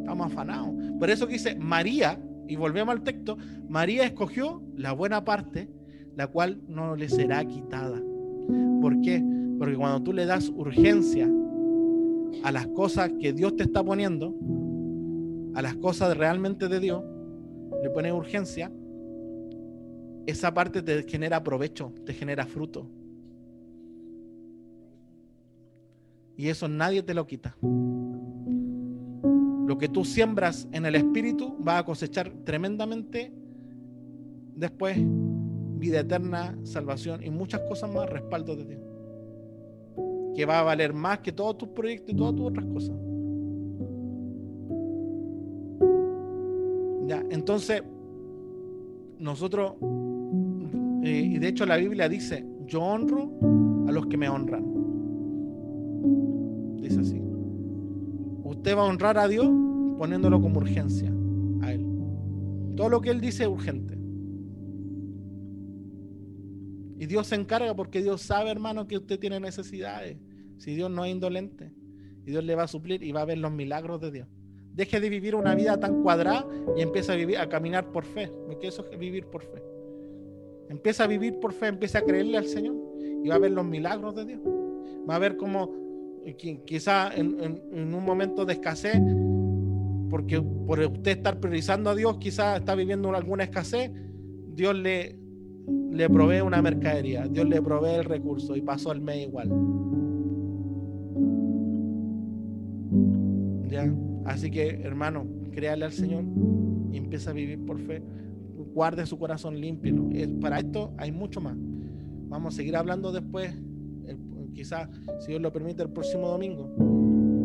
Estamos afanados. Por eso que dice María, y volvemos al texto, María escogió la buena parte, la cual no le será quitada. ¿Por qué? Porque cuando tú le das urgencia a las cosas que Dios te está poniendo, a las cosas realmente de Dios, le pones urgencia, esa parte te genera provecho, te genera fruto. Y eso nadie te lo quita. Lo que tú siembras en el espíritu va a cosechar tremendamente después vida eterna, salvación y muchas cosas más, respaldo de Dios. Que va a valer más que todos tus proyectos y todas tus otras cosas. Ya, entonces, nosotros y de hecho la Biblia dice, yo honro a los que me honran. Dice así. Usted va a honrar a Dios poniéndolo como urgencia a Él. Todo lo que Él dice es urgente. Y Dios se encarga porque Dios sabe, hermano, que usted tiene necesidades. Si Dios no es indolente, y Dios le va a suplir y va a ver los milagros de Dios. Deje de vivir una vida tan cuadrada y empieza a vivir, a caminar por fe. Porque eso es vivir por fe. Empieza a vivir por fe, empieza a creerle al Señor y va a ver los milagros de Dios. Va a ver cómo quizá en, un momento de escasez, porque por usted estar priorizando a Dios, quizá está viviendo alguna escasez, Dios le, le provee una mercadería, Dios le provee el recurso y pasó el mes igual. ¿Ya? Así que, hermano, créale al Señor y empieza a vivir por fe guarde su corazón limpio. Para esto hay mucho más. Vamos a seguir hablando después, quizás, si Dios lo permite, el próximo domingo.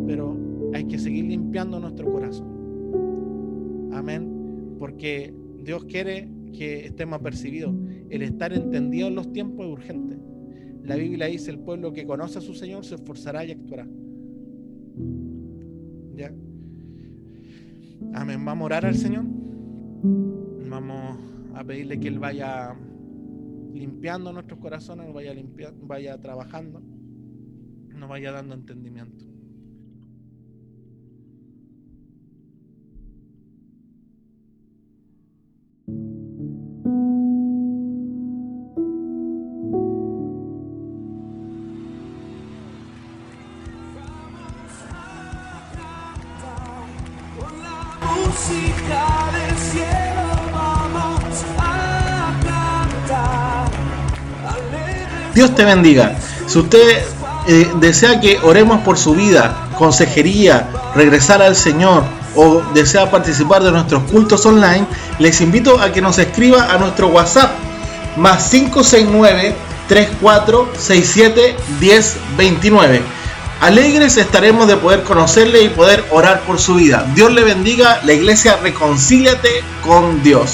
Pero hay que seguir limpiando nuestro corazón. Amén. Porque Dios quiere que estemos apercibidos. El estar entendido en los tiempos es urgente. La Biblia dice, el pueblo que conoce a su Señor se esforzará y actuará. ¿Ya? Amén. Vamos a orar al Señor. Vamos a pedirle que Él vaya limpiando nuestros corazones, vaya, vaya trabajando, nos vaya dando entendimiento. Te bendiga. Si usted eh, desea que oremos por su vida, consejería, regresar al Señor o desea participar de nuestros cultos online, les invito a que nos escriba a nuestro WhatsApp más 569 3467 1029. Alegres estaremos de poder conocerle y poder orar por su vida. Dios le bendiga, la iglesia reconcíliate con Dios.